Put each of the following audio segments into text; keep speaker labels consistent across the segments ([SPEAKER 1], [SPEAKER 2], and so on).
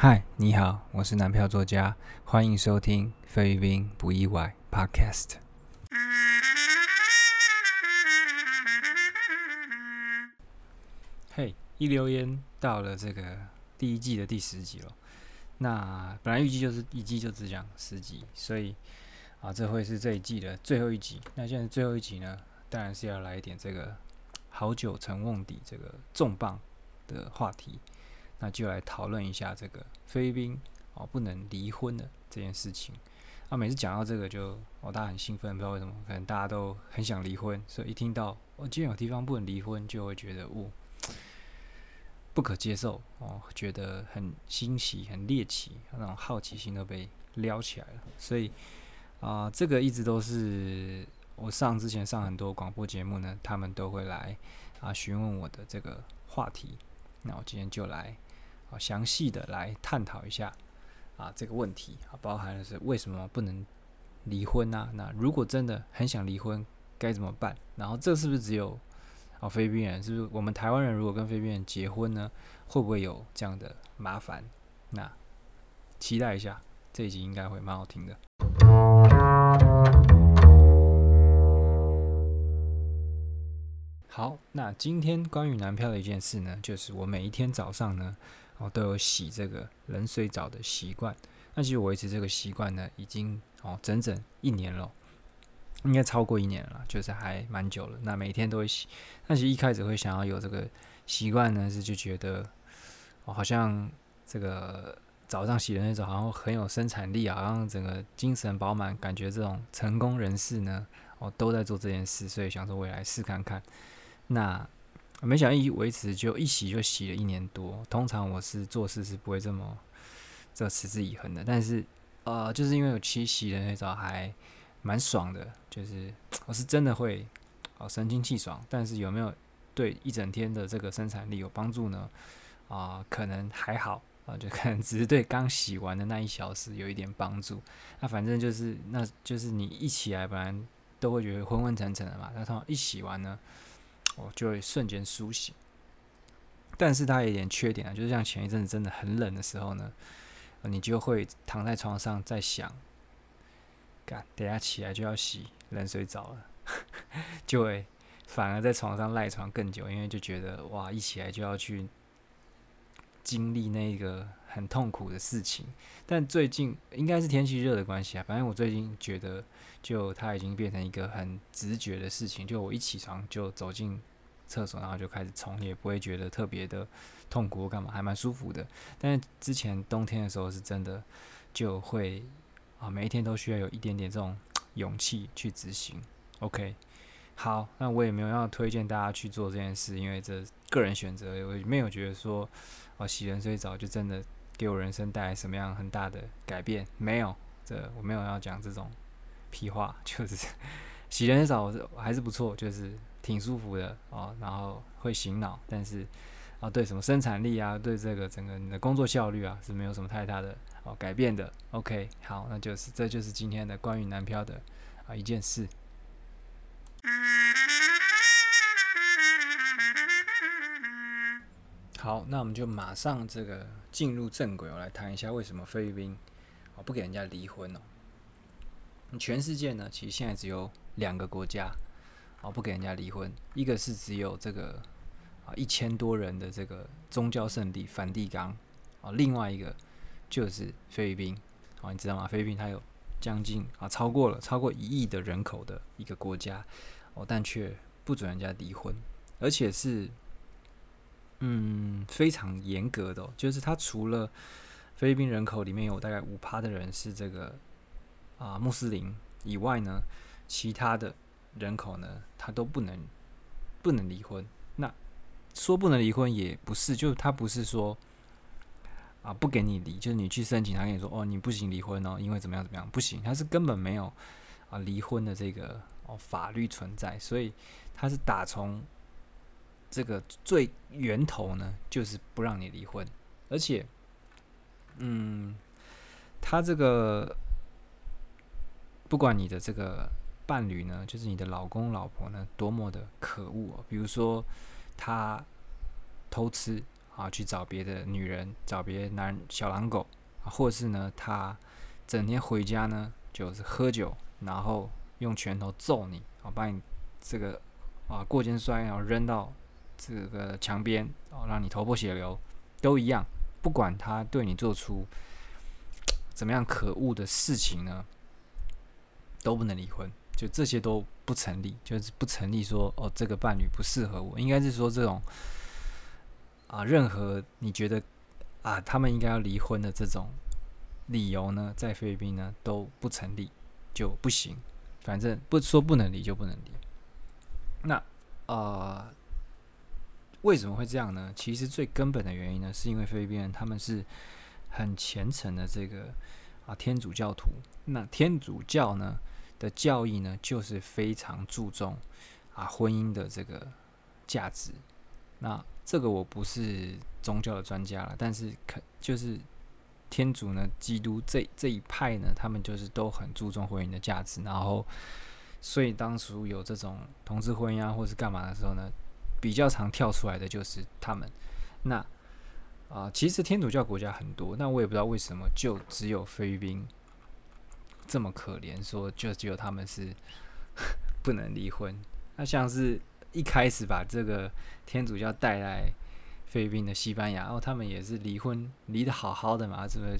[SPEAKER 1] 嗨，你好，我是男票作家，欢迎收听《菲律宾不意外》Podcast。嘿，一留言到了这个第一季的第十集了。那本来预计就是一季就只讲十集，所以啊，这会是这一季的最后一集。那现在最后一集呢，当然是要来一点这个好久成瓮底这个重磅的话题。那就来讨论一下这个菲律宾哦不能离婚的这件事情。啊，每次讲到这个就哦大家很兴奋，不知道为什么，可能大家都很想离婚，所以一听到哦今天有地方不能离婚，就会觉得哦不可接受哦，觉得很新奇、很猎奇，那种好奇心都被撩起来了。所以啊，这个一直都是我上之前上很多广播节目呢，他们都会来啊询问我的这个话题。那我今天就来。好，详细的来探讨一下啊这个问题啊，包含的是为什么不能离婚呢？那如果真的很想离婚，该怎么办？然后这是不是只有啊菲律宾人？是不是我们台湾人如果跟菲律宾人结婚呢，会不会有这样的麻烦？那期待一下，这一集应该会蛮好听的。好，那今天关于男票的一件事呢，就是我每一天早上呢。哦，都有洗这个冷水澡的习惯。那其实维持这个习惯呢，已经哦整整一年了，应该超过一年了，就是还蛮久了。那每天都会洗。但其实一开始会想要有这个习惯呢，是就觉得哦，好像这个早上洗的那种，好像很有生产力，好像整个精神饱满，感觉这种成功人士呢，哦都在做这件事，所以想说我也来试看看。那没想到一维持就一洗就洗了一年多。通常我是做事是不会这么这持之以恒的，但是呃，就是因为我七洗的那种还蛮爽的，就是 我是真的会哦神清气爽。但是有没有对一整天的这个生产力有帮助呢？啊，可能还好啊，就可能只是对刚洗完的那一小时有一点帮助。那反正就是那就是你一起来，本来都会觉得昏昏沉沉的嘛。那通常一洗完呢？哦，就会瞬间苏醒，但是它有一点缺点啊，就是像前一阵子真的很冷的时候呢，你就会躺在床上在想，干，等下起来就要洗冷水澡了，就会反而在床上赖床更久，因为就觉得哇，一起来就要去经历那个很痛苦的事情。但最近应该是天气热的关系啊，反正我最近觉得，就它已经变成一个很直觉的事情，就我一起床就走进。厕所，然后就开始冲，也不会觉得特别的痛苦，干嘛还蛮舒服的。但是之前冬天的时候是真的就会啊，每一天都需要有一点点这种勇气去执行。OK，好，那我也没有要推荐大家去做这件事，因为这个人选择，我没有觉得说哦洗冷水澡就真的给我人生带来什么样很大的改变，没有，这我没有要讲这种屁话，就是洗冷水澡还是不错，就是。挺舒服的哦，然后会醒脑，但是啊，对什么生产力啊，对这个整个你的工作效率啊，是没有什么太大的哦改变的。OK，好，那就是这就是今天的关于南漂的啊一件事。好，那我们就马上这个进入正轨，我来谈一下为什么菲律宾哦不给人家离婚哦。全世界呢，其实现在只有两个国家。哦，不给人家离婚。一个是只有这个啊一千多人的这个宗教圣地梵蒂冈，啊，另外一个就是菲律宾。哦，你知道吗？菲律宾它有将近啊超过了超过一亿的人口的一个国家，哦，但却不准人家离婚，而且是嗯非常严格的，就是它除了菲律宾人口里面有大概五趴的人是这个啊穆斯林以外呢，其他的。人口呢，他都不能不能离婚。那说不能离婚也不是，就他不是说啊不给你离，就是你去申请，他跟你说哦你不行离婚哦，因为怎么样怎么样不行，他是根本没有啊离婚的这个哦法律存在，所以他是打从这个最源头呢，就是不让你离婚，而且嗯，他这个不管你的这个。伴侣呢，就是你的老公老婆呢，多么的可恶哦！比如说他偷吃啊去找别的女人，找别的男小狼狗，或是呢他整天回家呢就是喝酒，然后用拳头揍你啊，把你这个啊过肩摔，然后扔到这个墙边哦，让你头破血流，都一样。不管他对你做出 怎么样可恶的事情呢，都不能离婚。就这些都不成立，就是不成立。说哦，这个伴侣不适合我，应该是说这种啊，任何你觉得啊，他们应该要离婚的这种理由呢，在菲律宾呢都不成立，就不行。反正不说不能离就不能离。那啊，为什么会这样呢？其实最根本的原因呢，是因为菲律宾人他们是很虔诚的这个啊天主教徒。那天主教呢？的教义呢，就是非常注重啊婚姻的这个价值。那这个我不是宗教的专家了，但是可就是天主呢，基督这这一派呢，他们就是都很注重婚姻的价值。然后，所以当初有这种同志婚姻啊，或是干嘛的时候呢，比较常跳出来的就是他们。那啊，其实天主教国家很多，那我也不知道为什么就只有菲律宾。这么可怜，说就只有他们是 不能离婚。那像是一开始把这个天主教带来菲律宾的西班牙，然后他们也是离婚离得好好的嘛，怎么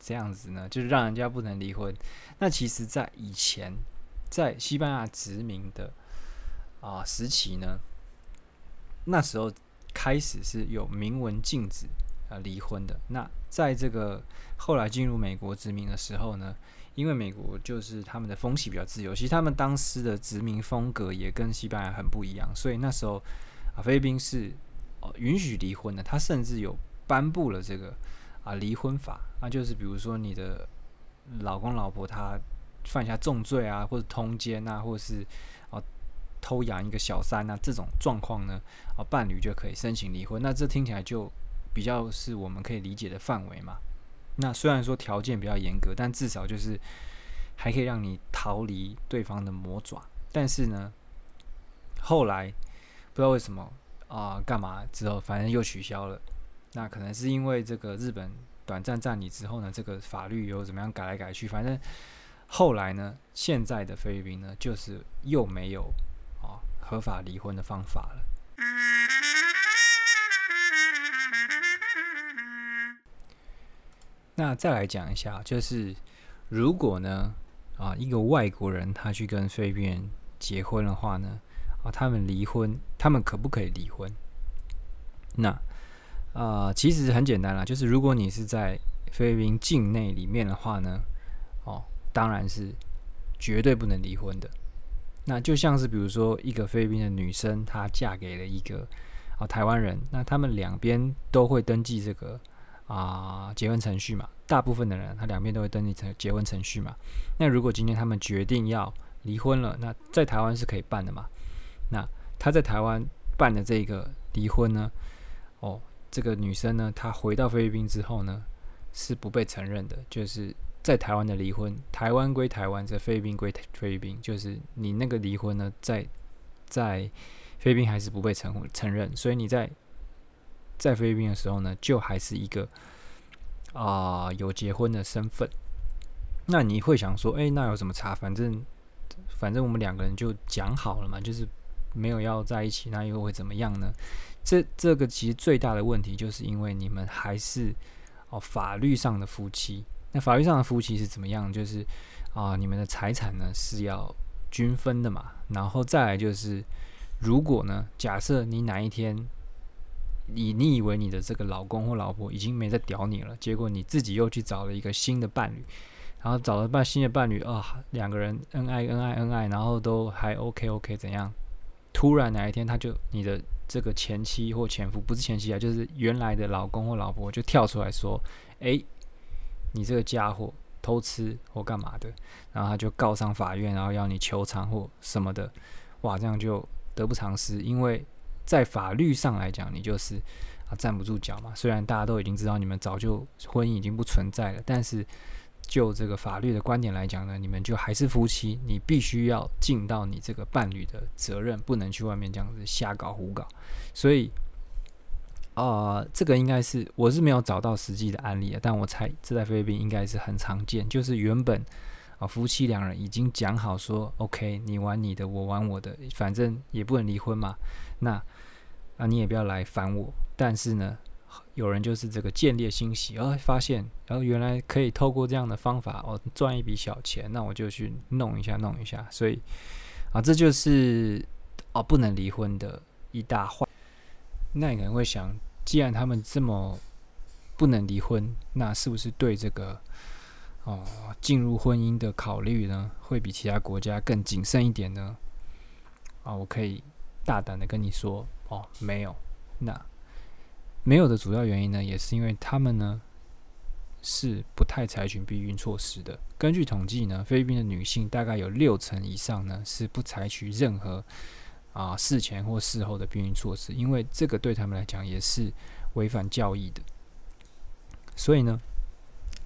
[SPEAKER 1] 这样子呢？就是让人家不能离婚。那其实，在以前在西班牙殖民的啊时期呢，那时候开始是有明文禁止啊离婚的。那在这个后来进入美国殖民的时候呢？因为美国就是他们的风气比较自由，其实他们当时的殖民风格也跟西班牙很不一样，所以那时候啊，菲律宾是哦允许离婚的，他甚至有颁布了这个啊离婚法，那就是比如说你的老公老婆他犯下重罪啊，或者通奸啊，或者是偷养一个小三啊这种状况呢，啊伴侣就可以申请离婚，那这听起来就比较是我们可以理解的范围嘛。那虽然说条件比较严格，但至少就是还可以让你逃离对方的魔爪。但是呢，后来不知道为什么啊，干嘛之后，反正又取消了。那可能是因为这个日本短暂占领之后呢，这个法律又怎么样改来改去。反正后来呢，现在的菲律宾呢，就是又没有合法离婚的方法了。那再来讲一下，就是如果呢，啊，一个外国人他去跟菲律宾人结婚的话呢，啊，他们离婚，他们可不可以离婚？那啊，其实很简单啦，就是如果你是在菲律宾境内里面的话呢，哦，当然是绝对不能离婚的。那就像是比如说一个菲律宾的女生，她嫁给了一个啊台湾人，那他们两边都会登记这个。啊，结婚程序嘛，大部分的人他两边都会登记成结婚程序嘛。那如果今天他们决定要离婚了，那在台湾是可以办的嘛？那他在台湾办的这个离婚呢？哦，这个女生呢，她回到菲律宾之后呢，是不被承认的。就是在台湾的离婚，台湾归台湾，在菲律宾归菲律宾，就是你那个离婚呢，在在菲律宾还是不被承承认。所以你在在菲律宾的时候呢，就还是一个啊有结婚的身份。那你会想说，哎，那有什么差？反正反正我们两个人就讲好了嘛，就是没有要在一起，那又会怎么样呢？这这个其实最大的问题，就是因为你们还是哦法律上的夫妻。那法律上的夫妻是怎么样？就是啊，你们的财产呢是要均分的嘛。然后再来就是，如果呢，假设你哪一天你你以为你的这个老公或老婆已经没在屌你了，结果你自己又去找了一个新的伴侣，然后找了伴新的伴侣啊，两个人恩爱恩爱恩爱，然后都还 OK OK 怎样？突然哪一天他就你的这个前妻或前夫不是前妻啊，就是原来的老公或老婆就跳出来说：“哎，你这个家伙偷吃或干嘛的？”然后他就告上法院，然后要你求偿或什么的，哇，这样就得不偿失，因为。在法律上来讲，你就是啊站不住脚嘛。虽然大家都已经知道你们早就婚姻已经不存在了，但是就这个法律的观点来讲呢，你们就还是夫妻，你必须要尽到你这个伴侣的责任，不能去外面这样子瞎搞胡搞。所以啊，这个应该是我是没有找到实际的案例啊，但我猜这在菲律宾应该是很常见，就是原本啊夫妻两人已经讲好说，OK，你玩你的，我玩我的，反正也不能离婚嘛，那啊你也不要来烦我，但是呢，有人就是这个见猎心喜，然后发现，然后原来可以透过这样的方法哦赚一笔小钱，那我就去弄一下弄一下，所以啊这就是哦不能离婚的一大坏。那你可能会想，既然他们这么不能离婚，那是不是对这个哦进入婚姻的考虑呢，会比其他国家更谨慎一点呢？啊，我可以大胆的跟你说，哦，没有。那没有的主要原因呢，也是因为他们呢是不太采取避孕措施的。根据统计呢，菲律宾的女性大概有六成以上呢是不采取任何。啊，事前或事后的避孕措施，因为这个对他们来讲也是违反教义的，所以呢，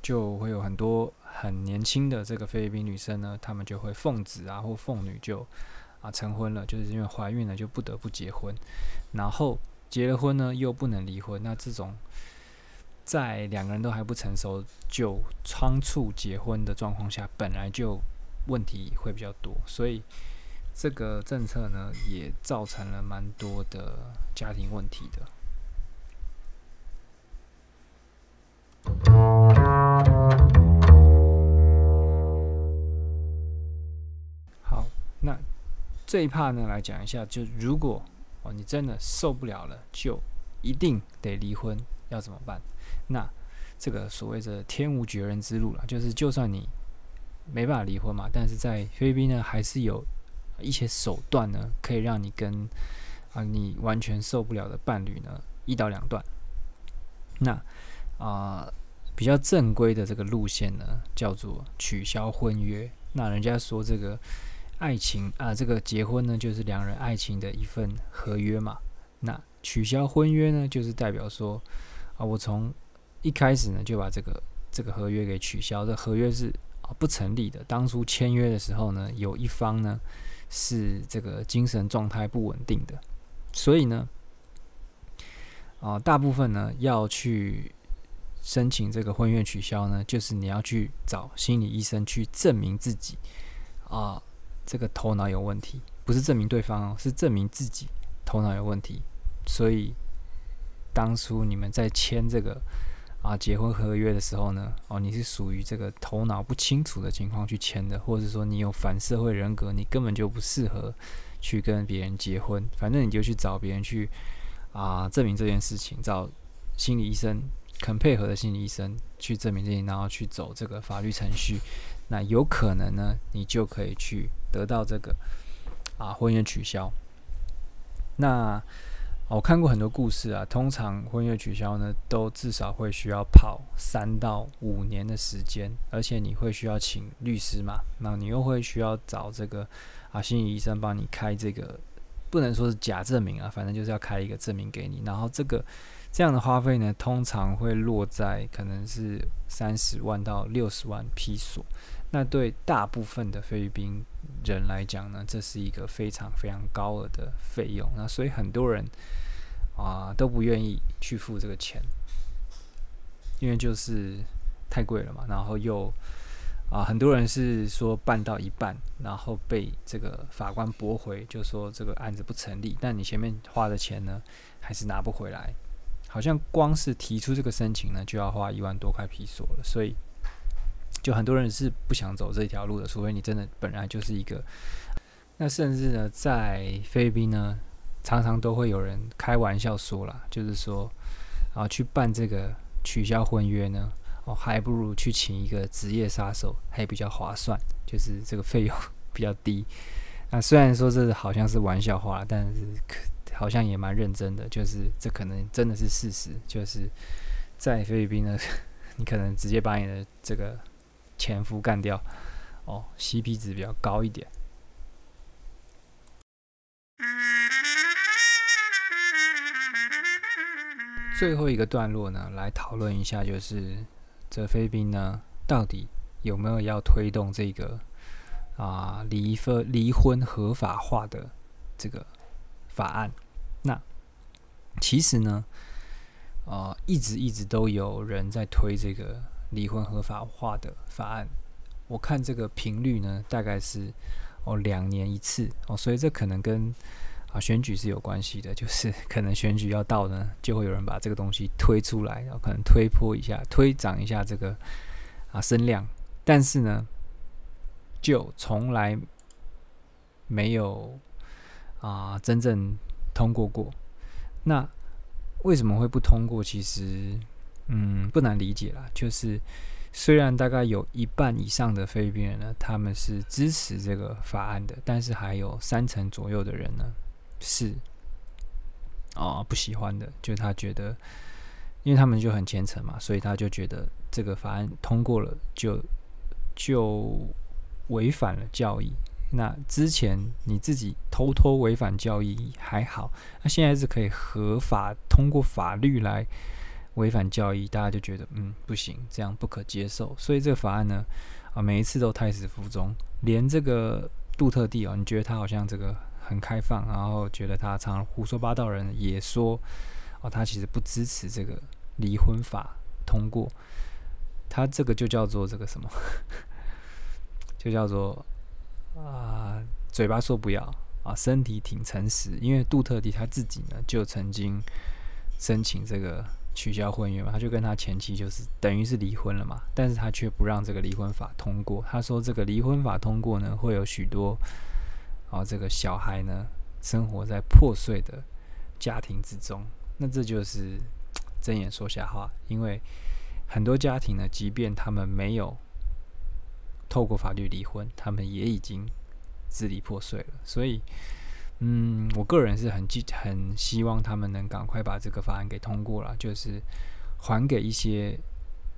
[SPEAKER 1] 就会有很多很年轻的这个菲律宾女生呢，她们就会奉子啊或奉女就啊成婚了，就是因为怀孕了就不得不结婚，然后结了婚呢又不能离婚，那这种在两个人都还不成熟就仓促结婚的状况下，本来就问题会比较多，所以。这个政策呢，也造成了蛮多的家庭问题的。好，那这一 part 呢，来讲一下，就如果哦你真的受不了了，就一定得离婚，要怎么办？那这个所谓的天无绝人之路了，就是就算你没办法离婚嘛，但是在菲律宾呢，还是有。一些手段呢，可以让你跟啊你完全受不了的伴侣呢一刀两断。那啊比较正规的这个路线呢，叫做取消婚约。那人家说这个爱情啊，这个结婚呢就是两人爱情的一份合约嘛。那取消婚约呢，就是代表说啊，我从一开始呢就把这个这个合约给取消，这合约是啊不成立的。当初签约的时候呢，有一方呢。是这个精神状态不稳定的，所以呢，啊，大部分呢要去申请这个婚约取消呢，就是你要去找心理医生去证明自己啊，这个头脑有问题，不是证明对方哦，是证明自己头脑有问题。所以当初你们在签这个。啊，结婚合约的时候呢，哦，你是属于这个头脑不清楚的情况去签的，或者说你有反社会人格，你根本就不适合去跟别人结婚。反正你就去找别人去啊证明这件事情，找心理医生肯配合的心理医生去证明这些，然后去走这个法律程序。那有可能呢，你就可以去得到这个啊婚约取消。那。我看过很多故事啊，通常婚约取消呢，都至少会需要跑三到五年的时间，而且你会需要请律师嘛，那你又会需要找这个啊心理医生帮你开这个，不能说是假证明啊，反正就是要开一个证明给你，然后这个这样的花费呢，通常会落在可能是三十万到六十万批索。那对大部分的菲律宾人来讲呢，这是一个非常非常高额的费用。那所以很多人啊都不愿意去付这个钱，因为就是太贵了嘛。然后又啊很多人是说办到一半，然后被这个法官驳回，就说这个案子不成立。但你前面花的钱呢，还是拿不回来。好像光是提出这个申请呢，就要花一万多块皮索了。所以。就很多人是不想走这条路的，除非你真的本来就是一个。那甚至呢，在菲律宾呢，常常都会有人开玩笑说啦，就是说啊，去办这个取消婚约呢，哦，还不如去请一个职业杀手，还比较划算，就是这个费用 比较低。那虽然说这好像是玩笑话，但是可好像也蛮认真的，就是这可能真的是事实，就是在菲律宾呢，你可能直接把你的这个。前夫干掉，哦，CP 值比较高一点。最后一个段落呢，来讨论一下，就是这菲宾呢，到底有没有要推动这个啊离婚离婚合法化的这个法案？那其实呢，啊，一直一直都有人在推这个离婚合法化的法案。我看这个频率呢，大概是哦两年一次哦，所以这可能跟啊选举是有关系的，就是 可能选举要到呢，就会有人把这个东西推出来，然后可能推波一下，推涨一下这个啊声量，但是呢，就从来没有啊真正通过过。那为什么会不通过？其实嗯不难理解啦，就是。虽然大概有一半以上的菲律宾人呢，他们是支持这个法案的，但是还有三成左右的人呢是啊不喜欢的，就他觉得，因为他们就很虔诚嘛，所以他就觉得这个法案通过了就就违反了教义。那之前你自己偷偷违反教义还好，那现在是可以合法通过法律来。违反教义，大家就觉得嗯不行，这样不可接受。所以这个法案呢，啊每一次都胎死腹中。连这个杜特地哦，你觉得他好像这个很开放，然后觉得他常胡说八道，人也说哦，他其实不支持这个离婚法通过。他这个就叫做这个什么，就叫做啊嘴巴说不要啊，身体挺诚实。因为杜特地他自己呢，就曾经申请这个。取消婚约嘛，他就跟他前妻就是等于是离婚了嘛，但是他却不让这个离婚法通过。他说这个离婚法通过呢，会有许多啊这个小孩呢生活在破碎的家庭之中。那这就是 睁眼说瞎话，因为很多家庭呢，即便他们没有透过法律离婚，他们也已经支离破碎了。所以。嗯，我个人是很记很希望他们能赶快把这个法案给通过了，就是还给一些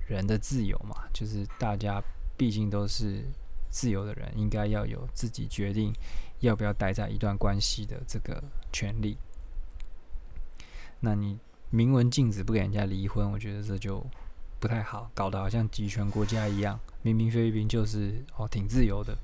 [SPEAKER 1] 人的自由嘛。就是大家毕竟都是自由的人，应该要有自己决定要不要待在一段关系的这个权利。那你明文禁止不给人家离婚，我觉得这就不太好，搞得好像集权国家一样。明明菲律宾就是哦挺自由的，